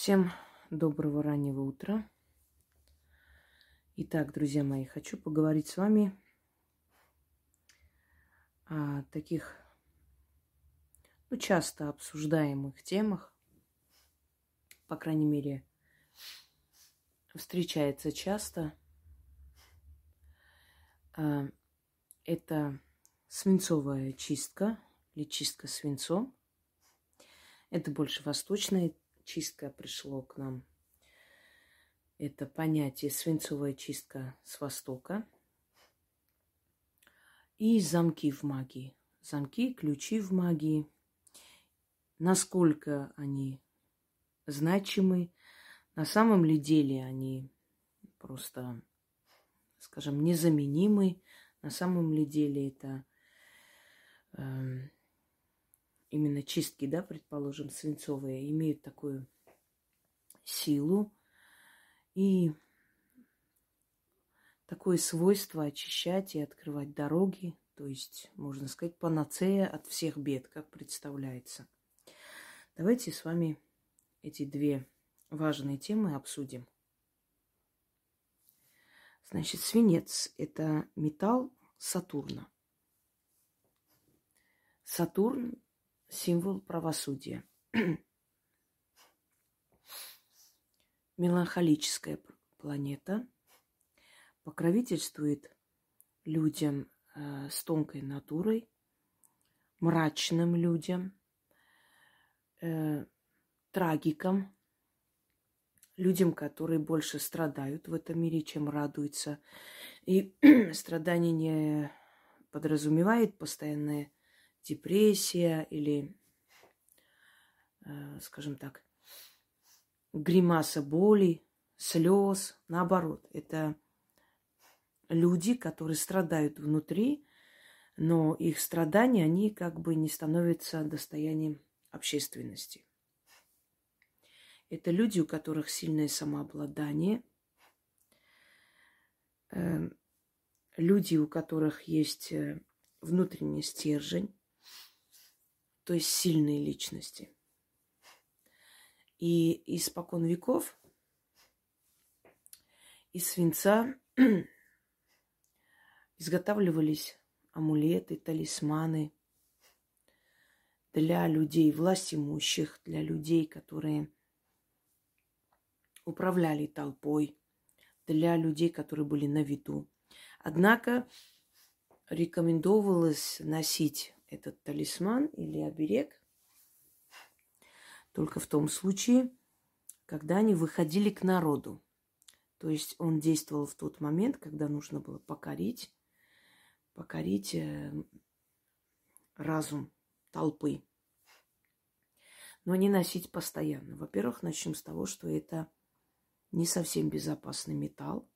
Всем доброго раннего утра. Итак, друзья мои, хочу поговорить с вами о таких ну, часто обсуждаемых темах, по крайней мере, встречается часто. А, это свинцовая чистка или чистка свинцом. Это больше восточная чистка пришло к нам. Это понятие свинцовая чистка с Востока. И замки в магии. Замки, ключи в магии. Насколько они значимы, на самом ли деле они просто, скажем, незаменимы, на самом ли деле это э, именно чистки, да, предположим, свинцовые, имеют такую силу и такое свойство очищать и открывать дороги, то есть, можно сказать, панацея от всех бед, как представляется. Давайте с вами эти две важные темы обсудим. Значит, свинец – это металл Сатурна. Сатурн символ правосудия. Меланхолическая планета покровительствует людям э, с тонкой натурой, мрачным людям, э, трагикам, людям, которые больше страдают в этом мире, чем радуются. И страдание не подразумевает постоянное депрессия или, э, скажем так, гримаса боли, слез. Наоборот, это люди, которые страдают внутри, но их страдания, они как бы не становятся достоянием общественности. Это люди, у которых сильное самообладание, э, люди, у которых есть э, внутренний стержень, то есть сильные личности. И испокон веков из свинца изготавливались амулеты, талисманы для людей власть имущих, для людей, которые управляли толпой, для людей, которые были на виду. Однако рекомендовалось носить этот талисман или оберег только в том случае, когда они выходили к народу. То есть он действовал в тот момент, когда нужно было покорить, покорить э, разум толпы. Но не носить постоянно. Во-первых, начнем с того, что это не совсем безопасный металл.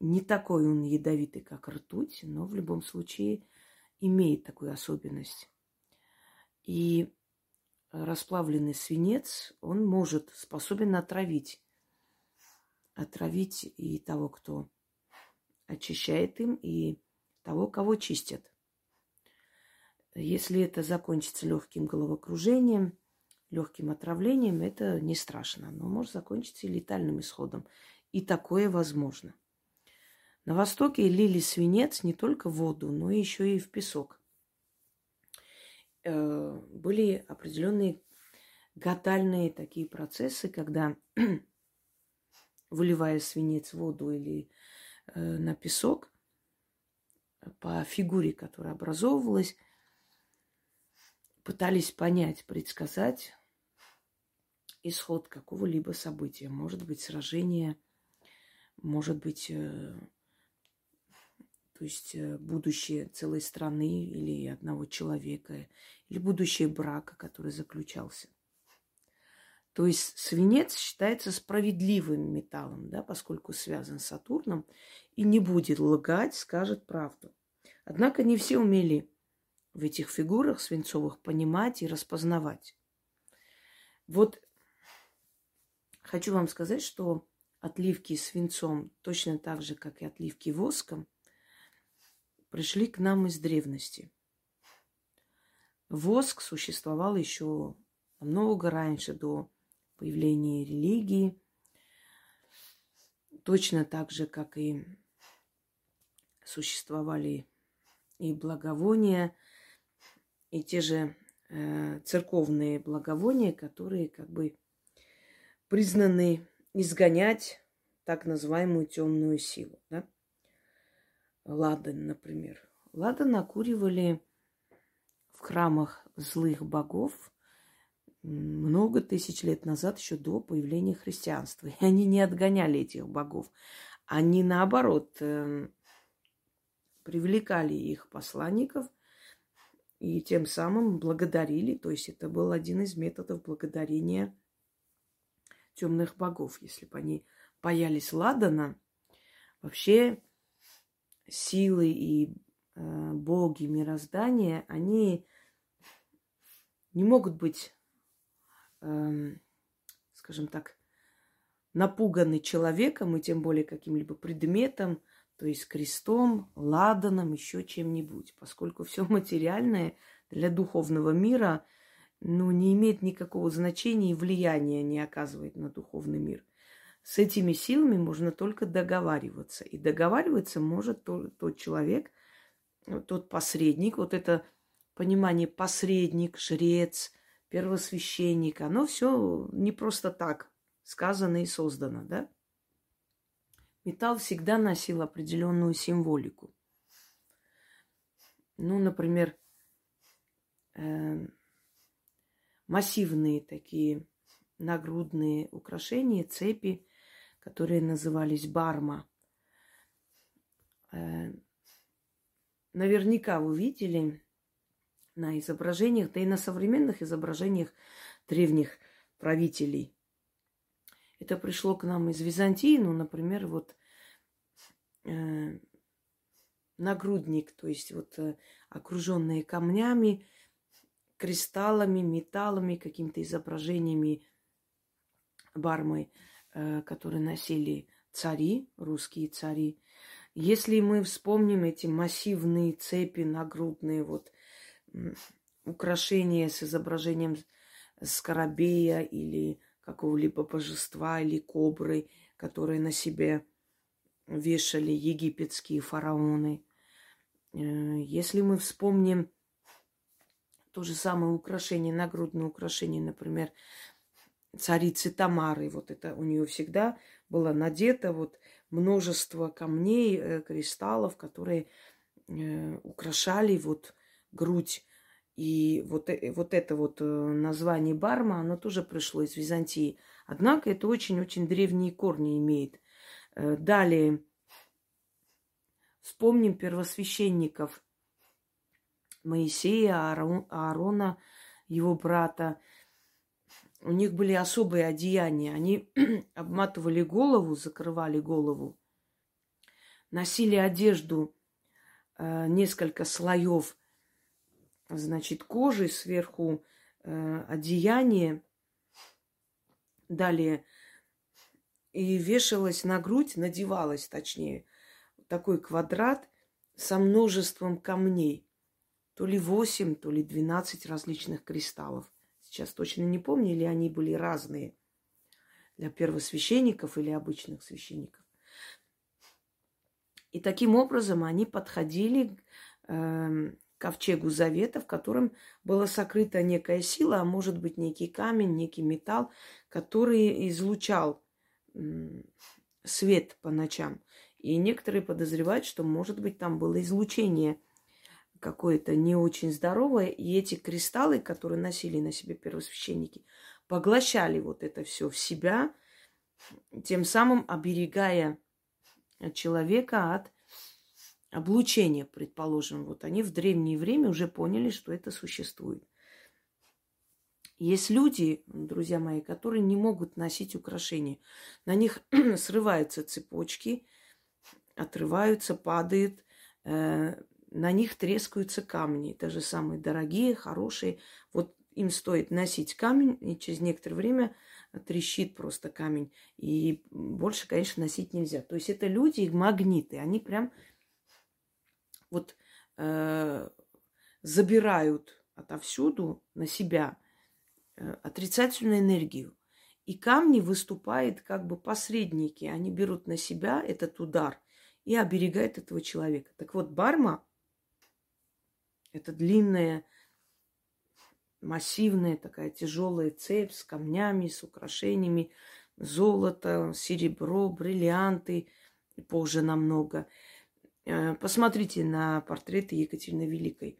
Не такой он ядовитый, как ртуть, но в любом случае имеет такую особенность. И расплавленный свинец, он может, способен отравить. Отравить и того, кто очищает им, и того, кого чистят. Если это закончится легким головокружением, легким отравлением, это не страшно. Но может закончиться и летальным исходом. И такое возможно. На Востоке лили свинец не только в воду, но еще и в песок. Э, были определенные гадальные такие процессы, когда, выливая свинец в воду или э, на песок, по фигуре, которая образовывалась, пытались понять, предсказать исход какого-либо события. Может быть, сражение, может быть, э, то есть э, будущее целой страны или одного человека, или будущее брака, который заключался. То есть свинец считается справедливым металлом, да, поскольку связан с Сатурном, и не будет лгать, скажет правду. Однако не все умели в этих фигурах свинцовых понимать и распознавать. Вот хочу вам сказать, что отливки свинцом точно так же, как и отливки воском, пришли к нам из древности. Воск существовал еще намного раньше, до появления религии. Точно так же, как и существовали и благовония, и те же э, церковные благовония, которые как бы признаны изгонять так называемую темную силу. Да? Ладан, например. Ладан накуривали в храмах злых богов много тысяч лет назад, еще до появления христианства. И они не отгоняли этих богов. Они, наоборот, э, привлекали их посланников и тем самым благодарили. То есть это был один из методов благодарения темных богов. Если бы они боялись Ладана, вообще силы и э, боги мироздания, они не могут быть, э, скажем так, напуганы человеком и тем более каким-либо предметом, то есть крестом, ладаном, еще чем-нибудь, поскольку все материальное для духовного мира ну, не имеет никакого значения и влияния не оказывает на духовный мир. С этими силами можно только договариваться. И договариваться может тот, тот человек, тот посредник, вот это понимание посредник, жрец, первосвященник, оно все не просто так сказано и создано, да? Металл всегда носил определенную символику. Ну, например, э, массивные такие нагрудные украшения, цепи, которые назывались барма. Э, наверняка вы видели на изображениях, да и на современных изображениях древних правителей это пришло к нам из Византии, ну, например, вот э, нагрудник, то есть вот э, окруженные камнями, кристаллами, металлами, какими-то изображениями бармы, э, которые носили цари, русские цари. Если мы вспомним эти массивные цепи нагрудные, вот украшения с изображением скоробея или какого-либо божества или кобры, которые на себе вешали египетские фараоны. Э, если мы вспомним то же самое украшение, нагрудное украшение, например, царицы Тамары, вот это у нее всегда было надето вот множество камней, э, кристаллов, которые э, украшали вот грудь и вот, э, вот это вот название Барма, оно тоже пришло из Византии. Однако это очень-очень древние корни имеет. Далее вспомним первосвященников Моисея, Аарона, его брата. У них были особые одеяния. Они обматывали голову, закрывали голову, носили одежду, несколько слоев – значит, кожи, сверху э, одеяние, далее и вешалась на грудь, надевалась, точнее, такой квадрат со множеством камней. То ли 8, то ли 12 различных кристаллов. Сейчас точно не помню, или они были разные для первосвященников или обычных священников. И таким образом они подходили э, ковчегу завета, в котором была сокрыта некая сила, а может быть некий камень, некий металл, который излучал свет по ночам. И некоторые подозревают, что, может быть, там было излучение какое-то не очень здоровое, и эти кристаллы, которые носили на себе первосвященники, поглощали вот это все в себя, тем самым оберегая человека от облучение, предположим, вот они в древнее время уже поняли, что это существует. Есть люди, друзья мои, которые не могут носить украшения. На них срываются цепочки, отрываются, падают, э, на них трескаются камни, даже самые дорогие, хорошие. Вот им стоит носить камень, и через некоторое время трещит просто камень. И больше, конечно, носить нельзя. То есть это люди магниты, они прям вот э, забирают отовсюду на себя э, отрицательную энергию. И камни выступают как бы посредники. Они берут на себя этот удар и оберегают этого человека. Так вот, барма – это длинная, массивная такая тяжелая цепь с камнями, с украшениями, золото, серебро, бриллианты, позже намного. Э, посмотрите на портреты Екатерины Великой.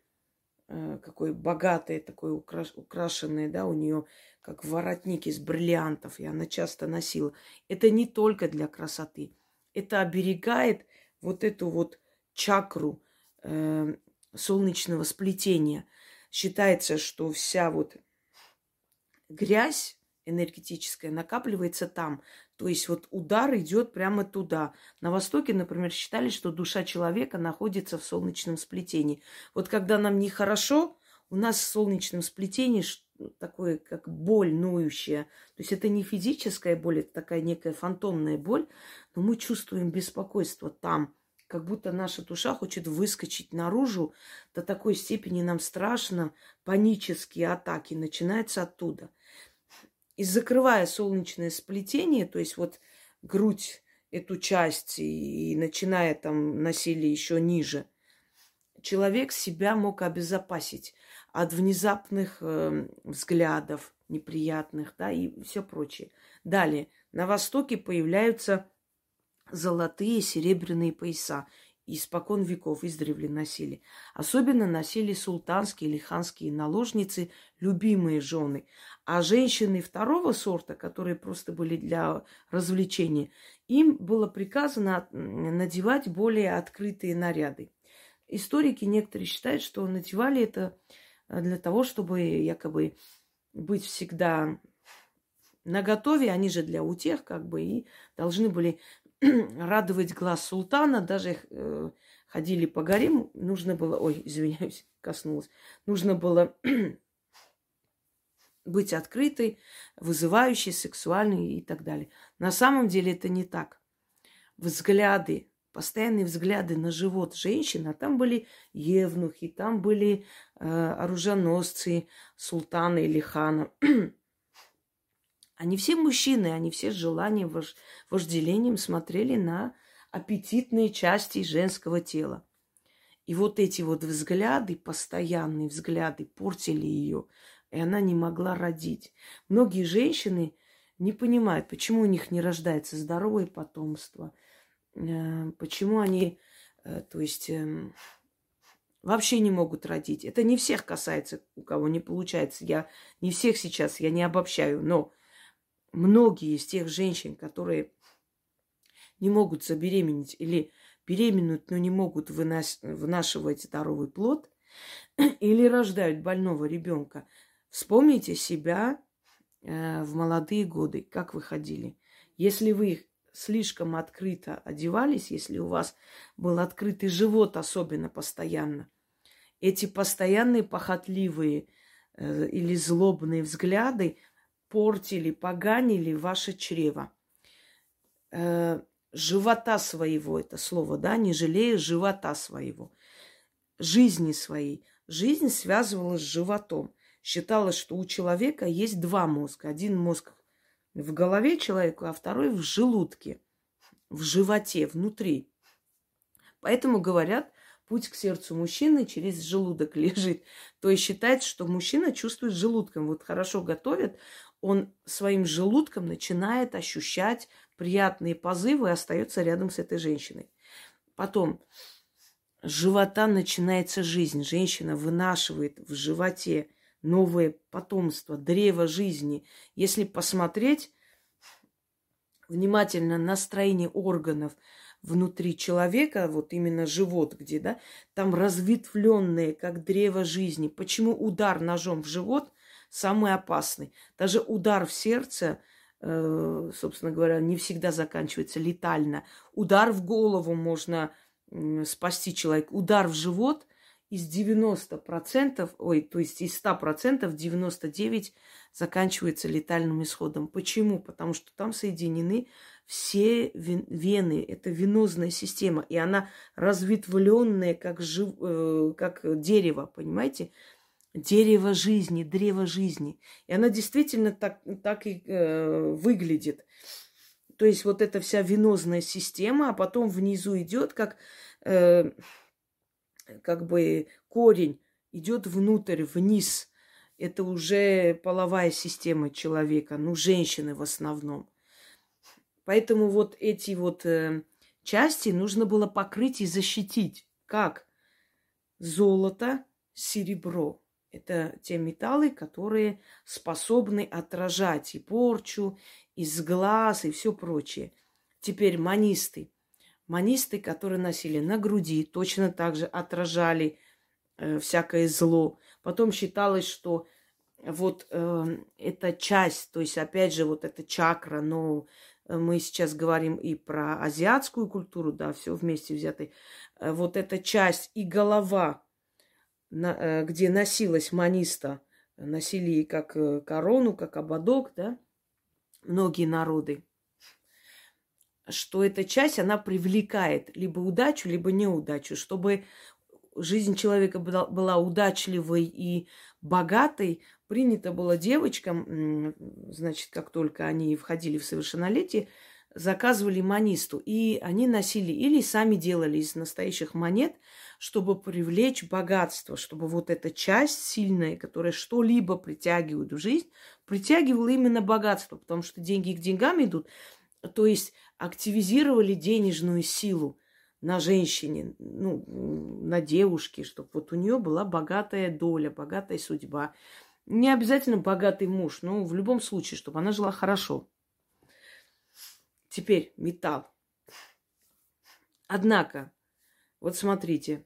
Э, какой богатый, такой украш... украшенный, да, у нее как воротник из бриллиантов, и она часто носила. Это не только для красоты. Это оберегает вот эту вот чакру э, солнечного сплетения. Считается, что вся вот грязь энергетическая накапливается там. То есть вот удар идет прямо туда. На Востоке, например, считали, что душа человека находится в солнечном сплетении. Вот когда нам нехорошо, у нас в солнечном сплетении такое, как боль ноющая. То есть это не физическая боль, это такая некая фантомная боль, но мы чувствуем беспокойство там, как будто наша душа хочет выскочить наружу. До такой степени нам страшно, панические атаки начинаются оттуда – и закрывая солнечное сплетение, то есть вот грудь эту часть и, и начиная там насилие еще ниже, человек себя мог обезопасить от внезапных э, взглядов неприятных, да, и все прочее. Далее, на Востоке появляются золотые серебряные пояса испокон веков издревле носили. Особенно носили султанские или ханские наложницы, любимые жены. А женщины второго сорта, которые просто были для развлечения, им было приказано надевать более открытые наряды. Историки некоторые считают, что надевали это э, для того, чтобы якобы быть всегда наготове, они же для утех как бы и должны были радовать глаз султана, даже э, ходили по гарему, нужно было, ой, извиняюсь, коснулась, нужно было быть открытой, вызывающей, сексуальной и так далее. На самом деле это не так. Взгляды, постоянные взгляды на живот женщины, а там были евнухи, там были э, оруженосцы султана или хана. Они все мужчины, они все с желанием, вож... вожделением смотрели на аппетитные части женского тела. И вот эти вот взгляды, постоянные взгляды, портили ее, и она не могла родить. Многие женщины не понимают, почему у них не рождается здоровое потомство, э, почему они, э, то есть, эм, вообще не могут родить. Это не всех касается, у кого не получается. Я не всех сейчас, я не обобщаю, но многие из тех женщин, которые не могут забеременеть или беременную, но не могут вынос, вынашивать здоровый плод, или рождают больного ребенка, вспомните себя э, в молодые годы, как вы ходили. Если вы слишком открыто одевались, если у вас был открытый живот особенно постоянно, эти постоянные похотливые э, или злобные взгляды портили, поганили ваше чрево. Э, живота своего, это слово, да, не жалея живота своего, жизни своей. Жизнь связывалась с животом. Считалось, что у человека есть два мозга. Один мозг в голове человека, а второй в желудке, в животе, внутри. Поэтому говорят, путь к сердцу мужчины через желудок лежит. То есть считается, что мужчина чувствует желудком. Вот хорошо готовят, он своим желудком начинает ощущать приятные позывы и остается рядом с этой женщиной. Потом с живота начинается жизнь. Женщина вынашивает в животе новое потомство, древо жизни. Если посмотреть внимательно на строение органов внутри человека, вот именно живот, где, да, там разветвленные, как древо жизни. Почему удар ножом в живот – самый опасный. Даже удар в сердце, э, собственно говоря, не всегда заканчивается летально. Удар в голову можно спасти человека. Удар в живот из 90%, ой, то есть из 100% 99 заканчивается летальным исходом. Почему? Потому что там соединены все вены, это венозная система, и она разветвленная, как, жив, э, как дерево, понимаете? Дерево жизни, древо жизни. И она действительно так, так и э, выглядит. То есть вот эта вся венозная система, а потом внизу идет как, э, как бы корень, идет внутрь, вниз. Это уже половая система человека, ну, женщины в основном. Поэтому вот эти вот э, части нужно было покрыть и защитить. Как? Золото, серебро. Это те металлы, которые способны отражать и порчу, и сглаз, и все прочее. Теперь манисты. Манисты, которые носили на груди, точно так же отражали э, всякое зло. Потом считалось, что вот э, эта часть, то есть опять же вот эта чакра, но мы сейчас говорим и про азиатскую культуру, да, все вместе взятый. Э, вот эта часть и голова, э, где носилась маниста, носили как э, корону, как ободок, да, многие народы, что эта часть, она привлекает либо удачу, либо неудачу, чтобы жизнь человека была, была удачливой и богатой, принято было девочкам, значит, как только они входили в совершеннолетие, заказывали манисту. И они носили или сами делали из настоящих монет, чтобы привлечь богатство, чтобы вот эта часть сильная, которая что-либо притягивает в жизнь, притягивала именно богатство, потому что деньги к деньгам идут. То есть активизировали денежную силу на женщине, ну, на девушке, чтобы вот у нее была богатая доля, богатая судьба. Не обязательно богатый муж, но в любом случае, чтобы она жила хорошо. Теперь металл. Однако, вот смотрите,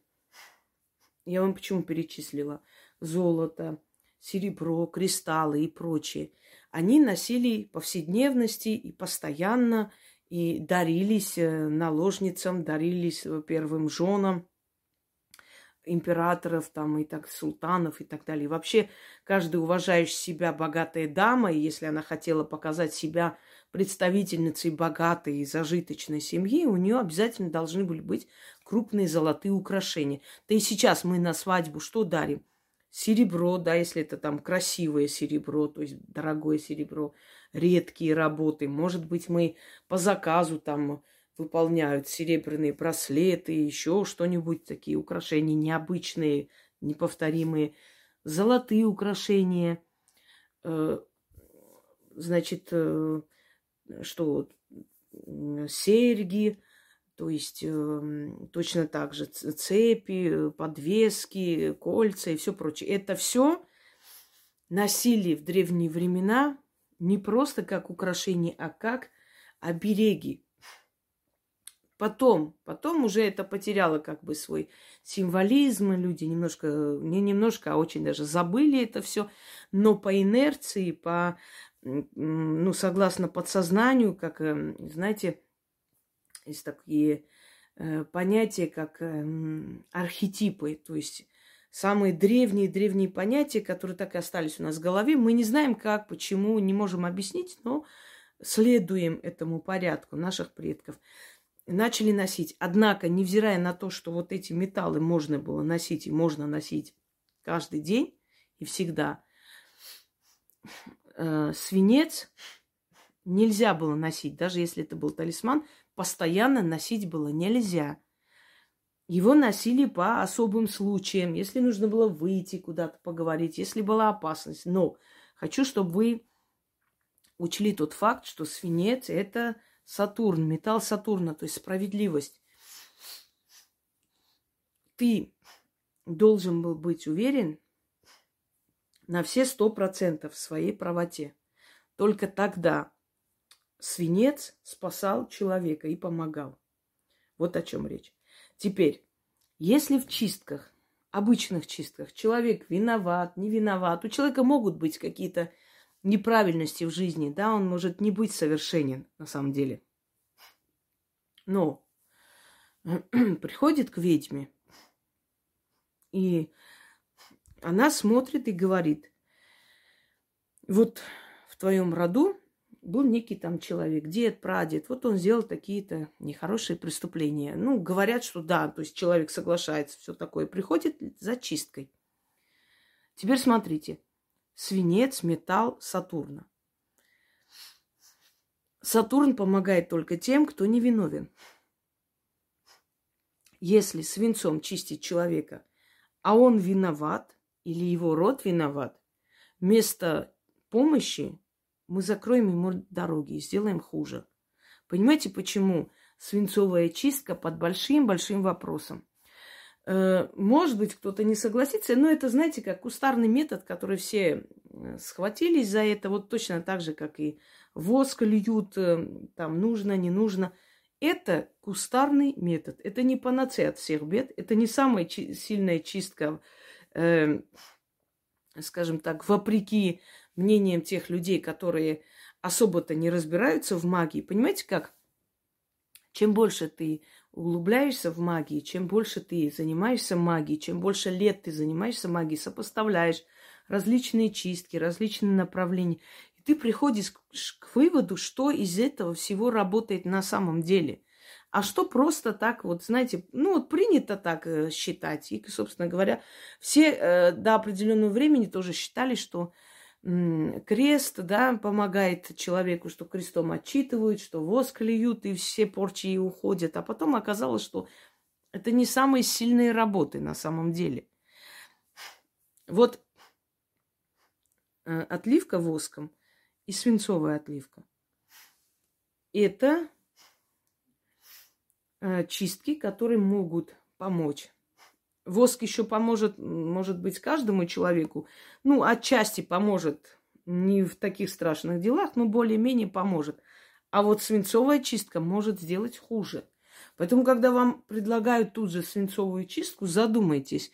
я вам почему перечислила. Золото, серебро, кристаллы и прочее. Они носили повседневности и постоянно, и дарились э, наложницам, дарились э, первым женам императоров там и так султанов и так далее. И вообще каждая уважающая себя богатая дама, если она хотела показать себя представительницей богатой и зажиточной семьи, у нее обязательно должны были быть крупные золотые украшения. Да и сейчас мы на свадьбу что дарим? Серебро, да, если это там красивое серебро, то есть дорогое серебро, редкие работы. Может быть, мы по заказу там выполняют серебряные браслеты, еще что-нибудь, такие украшения необычные, неповторимые, золотые украшения, э, значит, э, что серьги, то есть э, точно так же цепи, подвески, кольца и все прочее. Это все носили в древние времена не просто как украшение, а как обереги Потом, потом уже это потеряло как бы свой символизм, люди немножко, не немножко, а очень даже забыли это все, но по инерции, по, ну, согласно подсознанию, как, эм, знаете, есть такие э, понятия, как э, архетипы, то есть самые древние-древние понятия, которые так и остались у нас в голове. Мы не знаем как, почему, не можем объяснить, но следуем этому порядку наших предков начали носить. Однако, невзирая на то, что вот эти металлы можно было носить и можно носить каждый день и всегда, э, свинец нельзя было носить, даже если это был талисман, постоянно носить было нельзя. Его носили по особым случаям, если нужно было выйти куда-то поговорить, если была опасность. Но хочу, чтобы вы учли тот факт, что свинец – это Сатурн, металл Сатурна, то есть справедливость. Ты должен был быть уверен на все сто процентов своей правоте. Только тогда свинец спасал человека и помогал. Вот о чем речь. Теперь, если в чистках, обычных чистках, человек виноват, не виноват, у человека могут быть какие-то неправильности в жизни, да, он может не быть совершенен на самом деле. Но приходит к ведьме, и она смотрит и говорит, вот в твоем роду был некий там человек, дед, прадед, вот он сделал такие-то нехорошие преступления. Ну, говорят, что да, то есть человек соглашается, все такое, приходит за чисткой. Теперь смотрите. Свинец, металл, Сатурна. Сатурн помогает только тем, кто невиновен. Если свинцом чистить человека, а он виноват, или его род виноват, вместо помощи мы закроем ему дороги и сделаем хуже. Понимаете, почему свинцовая чистка под большим-большим вопросом? Э, может быть, кто-то не согласится, но это, знаете, как кустарный метод, который все э, схватились за это, вот точно так же, как и воск льют, э, там нужно, не нужно. Это кустарный метод, это не панацея от всех бед, это не самая чи- сильная чистка, э, скажем так, вопреки мнениям тех людей, которые особо-то не разбираются в магии. Понимаете как? Чем больше ты углубляешься в магии, чем больше ты занимаешься магией, чем больше лет ты занимаешься магией, сопоставляешь различные чистки, различные направления, и ты приходишь к выводу, что из этого всего работает на самом деле. А что просто так, вот знаете, ну вот принято так э, считать. И, собственно говоря, все э, до определенного времени тоже считали, что крест, да, помогает человеку, что крестом отчитывают, что воск льют, и все порчи уходят. А потом оказалось, что это не самые сильные работы на самом деле. Вот э, отливка воском и свинцовая отливка. Это чистки, которые могут помочь Воск еще поможет, может быть, каждому человеку. Ну, отчасти поможет. Не в таких страшных делах, но более-менее поможет. А вот свинцовая чистка может сделать хуже. Поэтому, когда вам предлагают тут же свинцовую чистку, задумайтесь,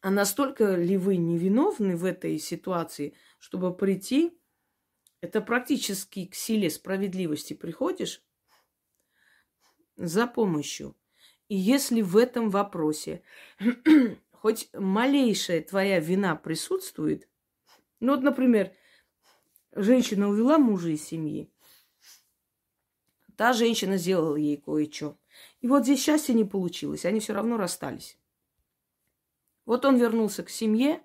а настолько ли вы невиновны в этой ситуации, чтобы прийти, это практически к силе справедливости приходишь за помощью. И если в этом вопросе хоть малейшая твоя вина присутствует, ну вот, например, женщина увела мужа из семьи, та женщина сделала ей кое-что. И вот здесь счастье не получилось, они все равно расстались. Вот он вернулся к семье,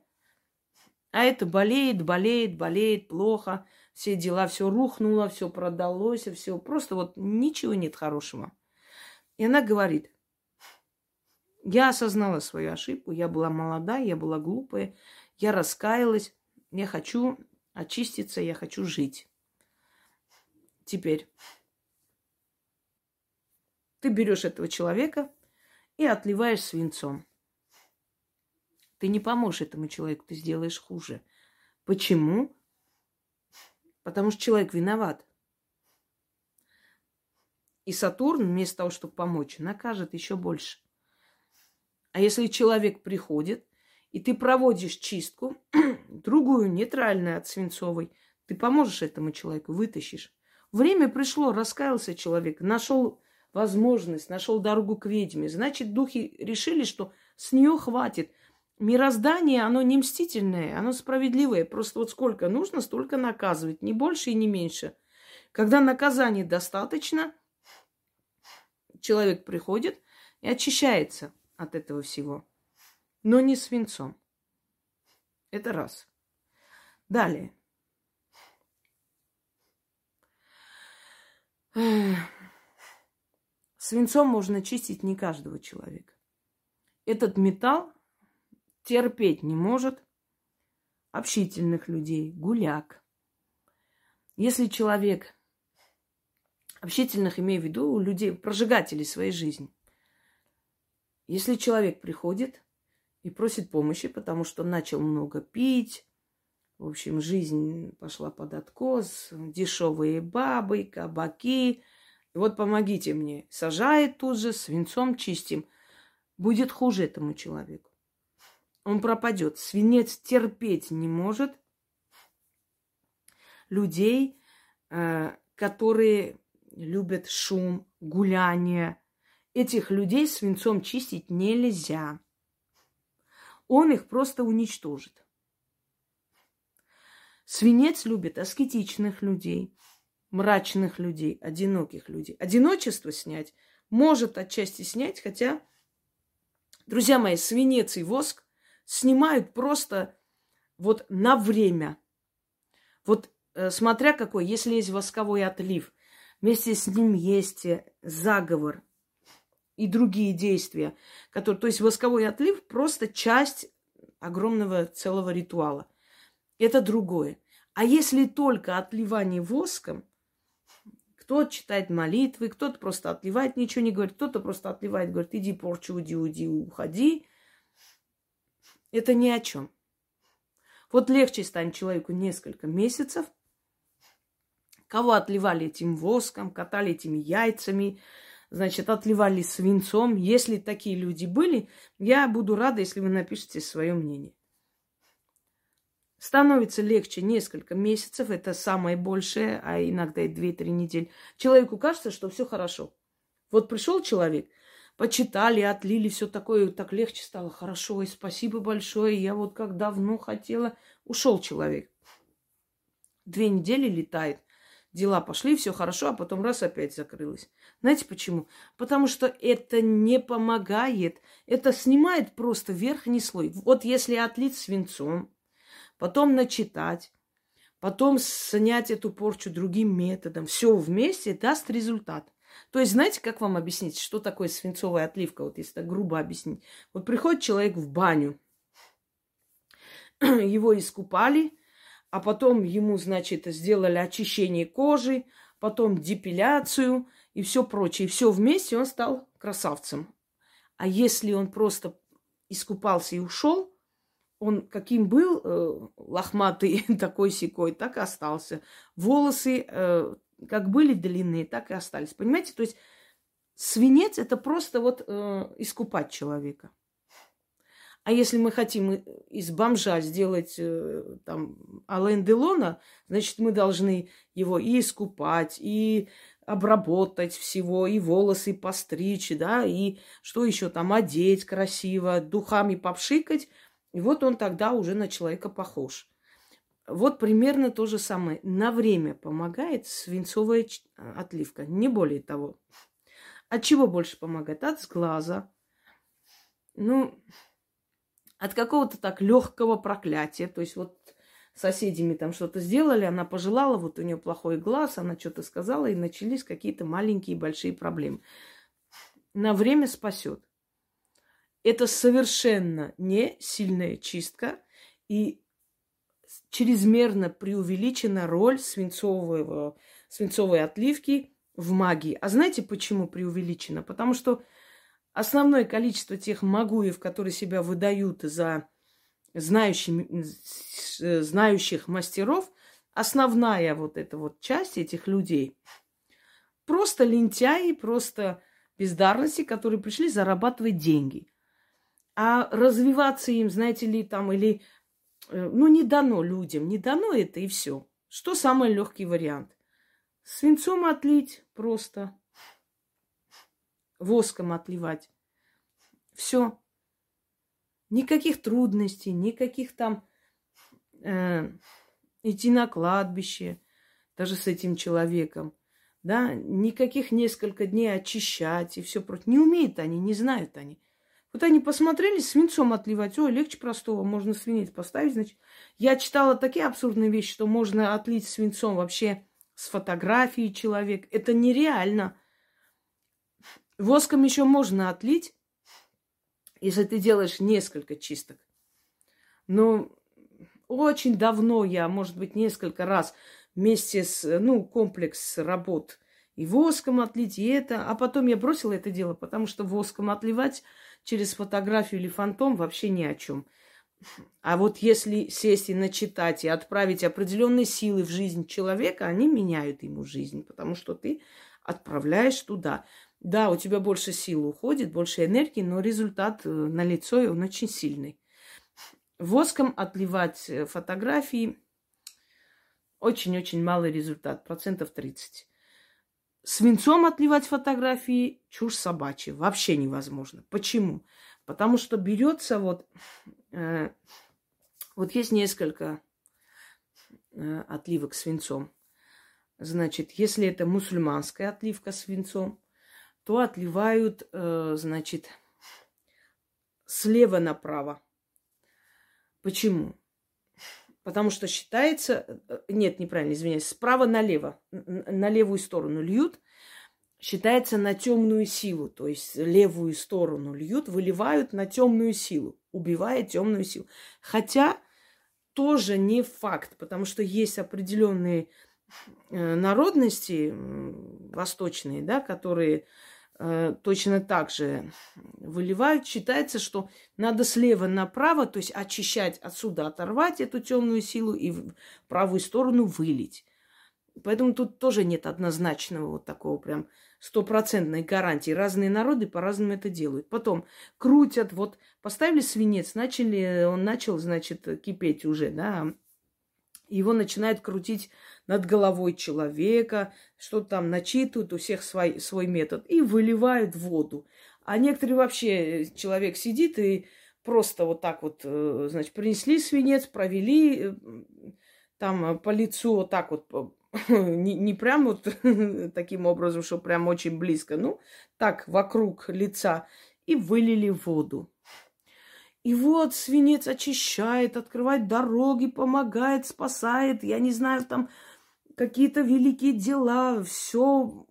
а это болеет, болеет, болеет, плохо, все дела, все рухнуло, все продалось, все, просто вот ничего нет хорошего. И она говорит, я осознала свою ошибку, я была молода, я была глупая, я раскаялась, я хочу очиститься, я хочу жить. Теперь ты берешь этого человека и отливаешь свинцом. Ты не поможешь этому человеку, ты сделаешь хуже. Почему? Потому что человек виноват. И Сатурн, вместо того, чтобы помочь, накажет еще больше. А если человек приходит, и ты проводишь чистку, другую, нейтральную от свинцовой, ты поможешь этому человеку, вытащишь. Время пришло, раскаялся человек, нашел возможность, нашел дорогу к ведьме. Значит, духи решили, что с нее хватит. Мироздание, оно не мстительное, оно справедливое. Просто вот сколько нужно, столько наказывать. Не больше и не меньше. Когда наказания достаточно, человек приходит и очищается от этого всего. Но не свинцом. Это раз. Далее. Свинцом можно чистить не каждого человека. Этот металл терпеть не может общительных людей, гуляк. Если человек общительных, имею в виду людей, прожигателей своей жизни, если человек приходит и просит помощи, потому что начал много пить, в общем, жизнь пошла под откос, дешевые бабы, кабаки. И вот помогите мне. Сажает тут же, свинцом чистим. Будет хуже этому человеку. Он пропадет. Свинец терпеть не может людей, э, которые любят шум, гуляние, Этих людей свинцом чистить нельзя. Он их просто уничтожит. Свинец любит аскетичных людей, мрачных людей, одиноких людей. Одиночество снять может отчасти снять, хотя, друзья мои, свинец и воск снимают просто вот на время. Вот э, смотря какой, если есть восковой отлив, вместе с ним есть э, заговор и другие действия, которые, то есть восковой отлив просто часть огромного целого ритуала. Это другое. А если только отливание воском, кто-то читает молитвы, кто-то просто отливает, ничего не говорит, кто-то просто отливает, говорит, иди порчу, уйди, уйди, уходи. Это ни о чем. Вот легче станет человеку несколько месяцев. Кого отливали этим воском, катали этими яйцами, значит, отливали свинцом. Если такие люди были, я буду рада, если вы напишите свое мнение. Становится легче несколько месяцев, это самое большее, а иногда и 2-3 недели. Человеку кажется, что все хорошо. Вот пришел человек, почитали, отлили, все такое, так легче стало, хорошо, и спасибо большое, я вот как давно хотела. Ушел человек. Две недели летает, дела пошли, все хорошо, а потом раз опять закрылось. Знаете почему? Потому что это не помогает, это снимает просто верхний слой. Вот если отлить свинцом, потом начитать, потом снять эту порчу другим методом. Все вместе даст результат. То есть, знаете, как вам объяснить, что такое свинцовая отливка, вот если так грубо объяснить? Вот приходит человек в баню, его искупали, а потом ему, значит, сделали очищение кожи, потом депиляцию и все прочее. И все вместе он стал красавцем. А если он просто искупался и ушел, он каким был э, лохматый такой секой, так и остался. Волосы э, как были длинные, так и остались. Понимаете? То есть свинец это просто вот э, искупать человека. А если мы хотим из бомжа сделать э, там Ален Делона, значит, мы должны его и искупать, и обработать всего, и волосы постричь, да, и что еще там, одеть красиво, духами попшикать – и вот он тогда уже на человека похож. Вот примерно то же самое. На время помогает свинцовая отливка, не более того. От чего больше помогает? От сглаза. Ну, от какого-то так легкого проклятия. То есть вот соседями там что-то сделали, она пожелала, вот у нее плохой глаз, она что-то сказала, и начались какие-то маленькие большие проблемы. На время спасет. Это совершенно не сильная чистка и чрезмерно преувеличена роль свинцового, свинцовой отливки в магии. А знаете, почему преувеличена? Потому что основное количество тех магуев, которые себя выдают за знающими, знающих мастеров, основная вот эта вот часть этих людей просто лентяи, просто бездарности, которые пришли зарабатывать деньги. А развиваться им, знаете ли, там, или, э, ну, не дано людям, не дано это и все. Что самый легкий вариант? Свинцом отлить просто, воском отливать. Все. Никаких трудностей, никаких там э, идти на кладбище, даже с этим человеком. Да, никаких несколько дней очищать и все прочее. Не умеют они, не знают они. Вот они посмотрели, свинцом отливать. Ой, легче простого, можно свинец поставить. Значит, я читала такие абсурдные вещи, что можно отлить свинцом вообще с фотографией человека. Это нереально. Воском еще можно отлить, если ты делаешь несколько чисток. Но очень давно я, может быть, несколько раз вместе с, ну, комплекс работ и воском отлить, и это. А потом я бросила это дело, потому что воском отливать через фотографию или фантом вообще ни о чем. А вот если сесть и начитать, и отправить определенные силы в жизнь человека, они меняют ему жизнь, потому что ты отправляешь туда. Да, у тебя больше сил уходит, больше энергии, но результат э, на лицо, и он очень сильный. Воском отливать э, фотографии очень-очень малый результат, процентов 30. Свинцом отливать фотографии – чушь собачья. Вообще невозможно. Почему? Потому что берется вот... Э, вот есть несколько э, отливок свинцом. Значит, если это мусульманская отливка свинцом, то отливают, э, значит, слева направо. Почему? Потому что считается, э, нет, неправильно, извиняюсь, справа налево, на левую сторону льют, считается на темную силу, то есть левую сторону льют, выливают на темную силу, убивая темную силу. Хотя тоже не факт, потому что есть определенные э, народности восточные, да, которые точно так же выливают. Считается, что надо слева направо, то есть очищать отсюда, оторвать эту темную силу и в правую сторону вылить. Поэтому тут тоже нет однозначного вот такого прям стопроцентной гарантии. Разные народы по-разному это делают. Потом крутят, вот поставили свинец, начали, он начал, значит, кипеть уже, да, его начинают крутить над головой человека, что-то там начитывают, у всех свой, свой метод, и выливают воду. А некоторые вообще, человек сидит и просто вот так вот, э, значит, принесли свинец, провели э, там по лицу вот так вот не, не прям вот таким образом, что прям очень близко, ну, так, вокруг лица, и вылили воду. И вот свинец очищает, открывает дороги, помогает, спасает, я не знаю, там какие-то великие дела, все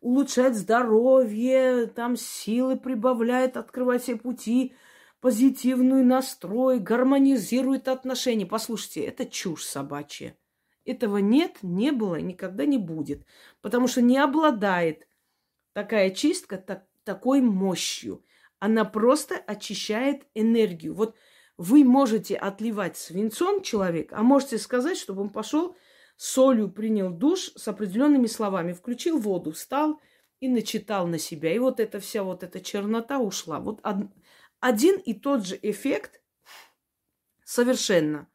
улучшает здоровье, там силы прибавляет, открывает все пути, позитивный настрой, гармонизирует отношения. Послушайте, это чушь собачья. Этого нет, не было, никогда не будет. Потому что не обладает такая чистка так, такой мощью. Она просто очищает энергию. Вот вы можете отливать свинцом человека, а можете сказать, чтобы он пошел солью принял душ с определенными словами, включил воду, встал и начитал на себя. И вот эта вся вот эта чернота ушла. Вот один и тот же эффект совершенно.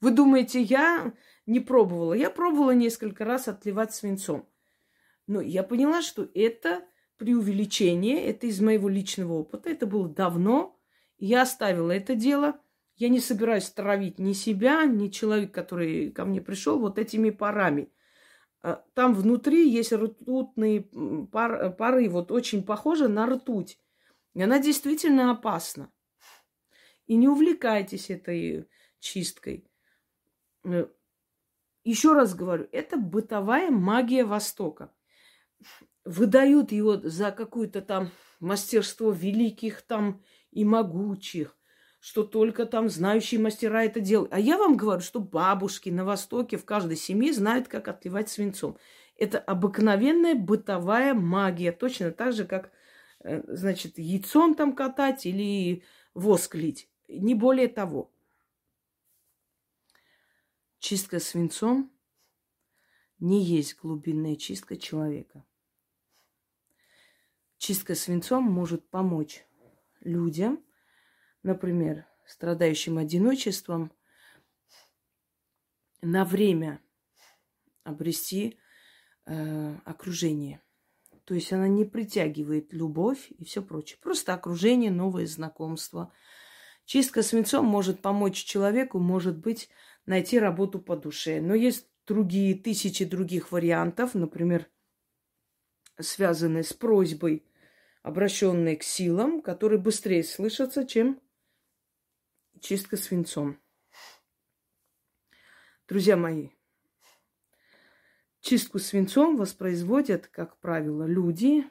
Вы думаете, я не пробовала. Я пробовала несколько раз отливать свинцом. Но я поняла, что это преувеличение, это из моего личного опыта. Это было давно. Я оставила это дело. Я не собираюсь травить ни себя, ни человека, который ко мне пришел, вот этими парами. А, там внутри есть ртутные пар, пары, вот очень похожи на ртуть. И она действительно опасна. И не увлекайтесь этой чисткой. Э, еще раз говорю, это бытовая магия Востока. Выдают его за какое-то там мастерство великих там и могучих, что только там знающие мастера это делают. А я вам говорю, что бабушки на Востоке в каждой семье знают, как отливать свинцом. Это обыкновенная бытовая магия, точно так же, как, э, значит, яйцом там катать или воск лить. Не более того. Чистка свинцом не есть глубинная чистка человека. Чистка свинцом может помочь людям, например, страдающим одиночеством, на время обрести э, окружение. То есть она не притягивает любовь и все прочее. Просто окружение, новые знакомства. Чистка свинцом может помочь человеку, может быть, найти работу по душе. Но есть другие, тысячи других вариантов, например, связанные с просьбой, обращенной к силам, которые быстрее слышатся, чем чистка свинцом. Друзья мои, чистку свинцом воспроизводят, как правило, люди,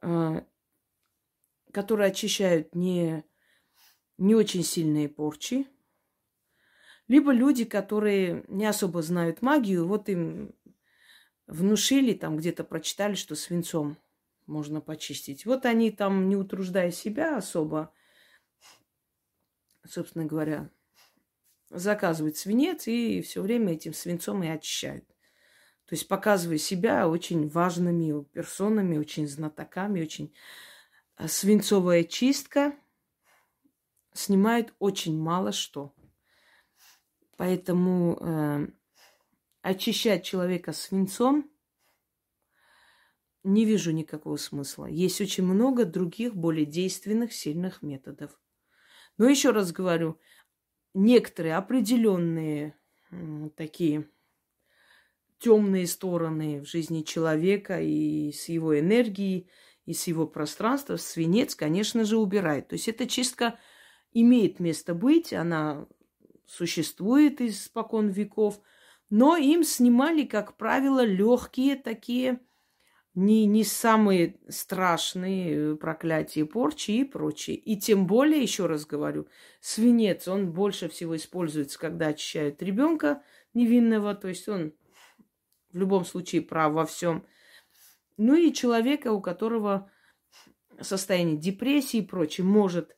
а, которые очищают не, не очень сильные порчи, либо люди, которые не особо знают магию, вот им внушили, там где-то прочитали, что свинцом можно почистить. Вот они там, не утруждая себя особо, собственно говоря, заказывают свинец и все время этим свинцом и очищают. То есть показывая себя очень важными персонами, очень знатоками, очень а, свинцовая чистка снимает очень мало что. Поэтому э, очищать человека свинцом не вижу никакого смысла. Есть очень много других более действенных, сильных методов. Но еще раз говорю, некоторые определенные э, такие темные стороны в жизни человека и с его энергией, и с его пространства, свинец, конечно же, убирает. То есть это чистка имеет место быть, она существует испокон веков, но им снимали, как правило, легкие такие, не, не самые страшные проклятия, порчи и прочее. И тем более, еще раз говорю, свинец, он больше всего используется, когда очищают ребенка невинного, то есть он в любом случае прав во всем. Ну и человека, у которого состояние депрессии и прочее, может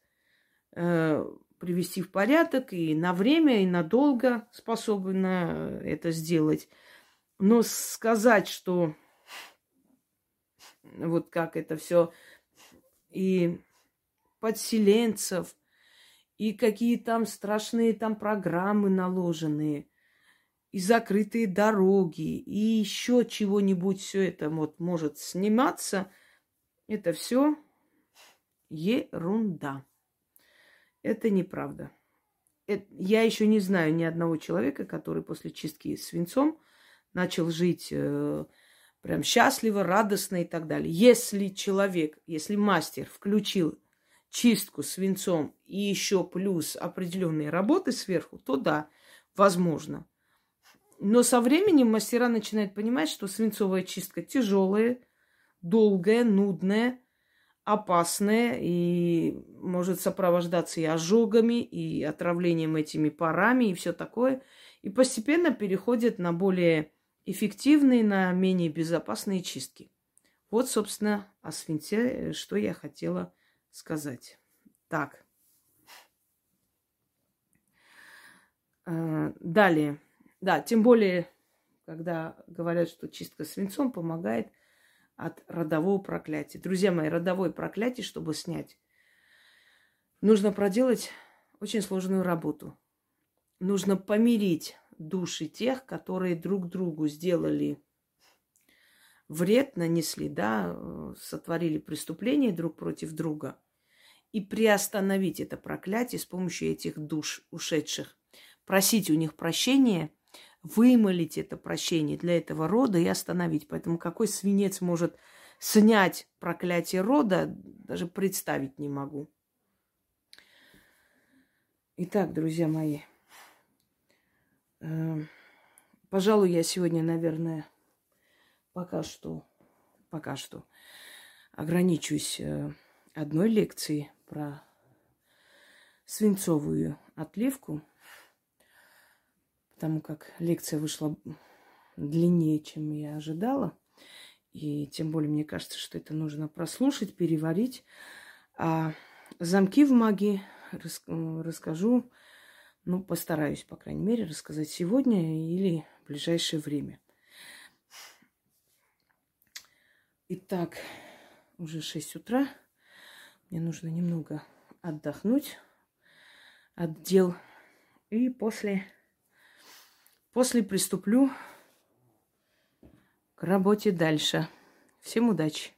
э, привести в порядок и на время, и надолго способна это сделать. Но сказать, что вот как это все и подселенцев, и какие там страшные там программы наложенные, и закрытые дороги, и еще чего-нибудь все это вот может сниматься, это все ерунда. Это неправда. Я еще не знаю ни одного человека, который после чистки свинцом начал жить э, прям счастливо, радостно и так далее. Если человек, если мастер включил чистку свинцом и еще плюс определенные работы сверху, то да, возможно. Но со временем мастера начинают понимать, что свинцовая чистка тяжелая, долгая, нудная, опасная и может сопровождаться и ожогами, и отравлением этими парами, и все такое. И постепенно переходит на более эффективные, на менее безопасные чистки. Вот, собственно, о свинце, э, что я хотела сказать. Так. Э, далее. Да, тем более, когда говорят, что чистка свинцом помогает – от родового проклятия. Друзья мои, родовое проклятие, чтобы снять, нужно проделать очень сложную работу. Нужно помирить души тех, которые друг другу сделали вред, нанесли, да, сотворили преступление друг против друга, и приостановить это проклятие с помощью этих душ ушедших. Просить у них прощения – вымолить это прощение для этого рода и остановить. Поэтому какой свинец может снять проклятие рода, даже представить не могу. Итак, друзья мои, э, пожалуй, я сегодня, наверное, пока что, пока что ограничусь э, одной лекцией про свинцовую отливку – потому как лекция вышла длиннее, чем я ожидала. И тем более мне кажется, что это нужно прослушать, переварить. А замки в магии рас, расскажу, ну, постараюсь, по крайней мере, рассказать сегодня или в ближайшее время. Итак, уже 6 утра. Мне нужно немного отдохнуть от дел. И после После приступлю к работе дальше. Всем удачи!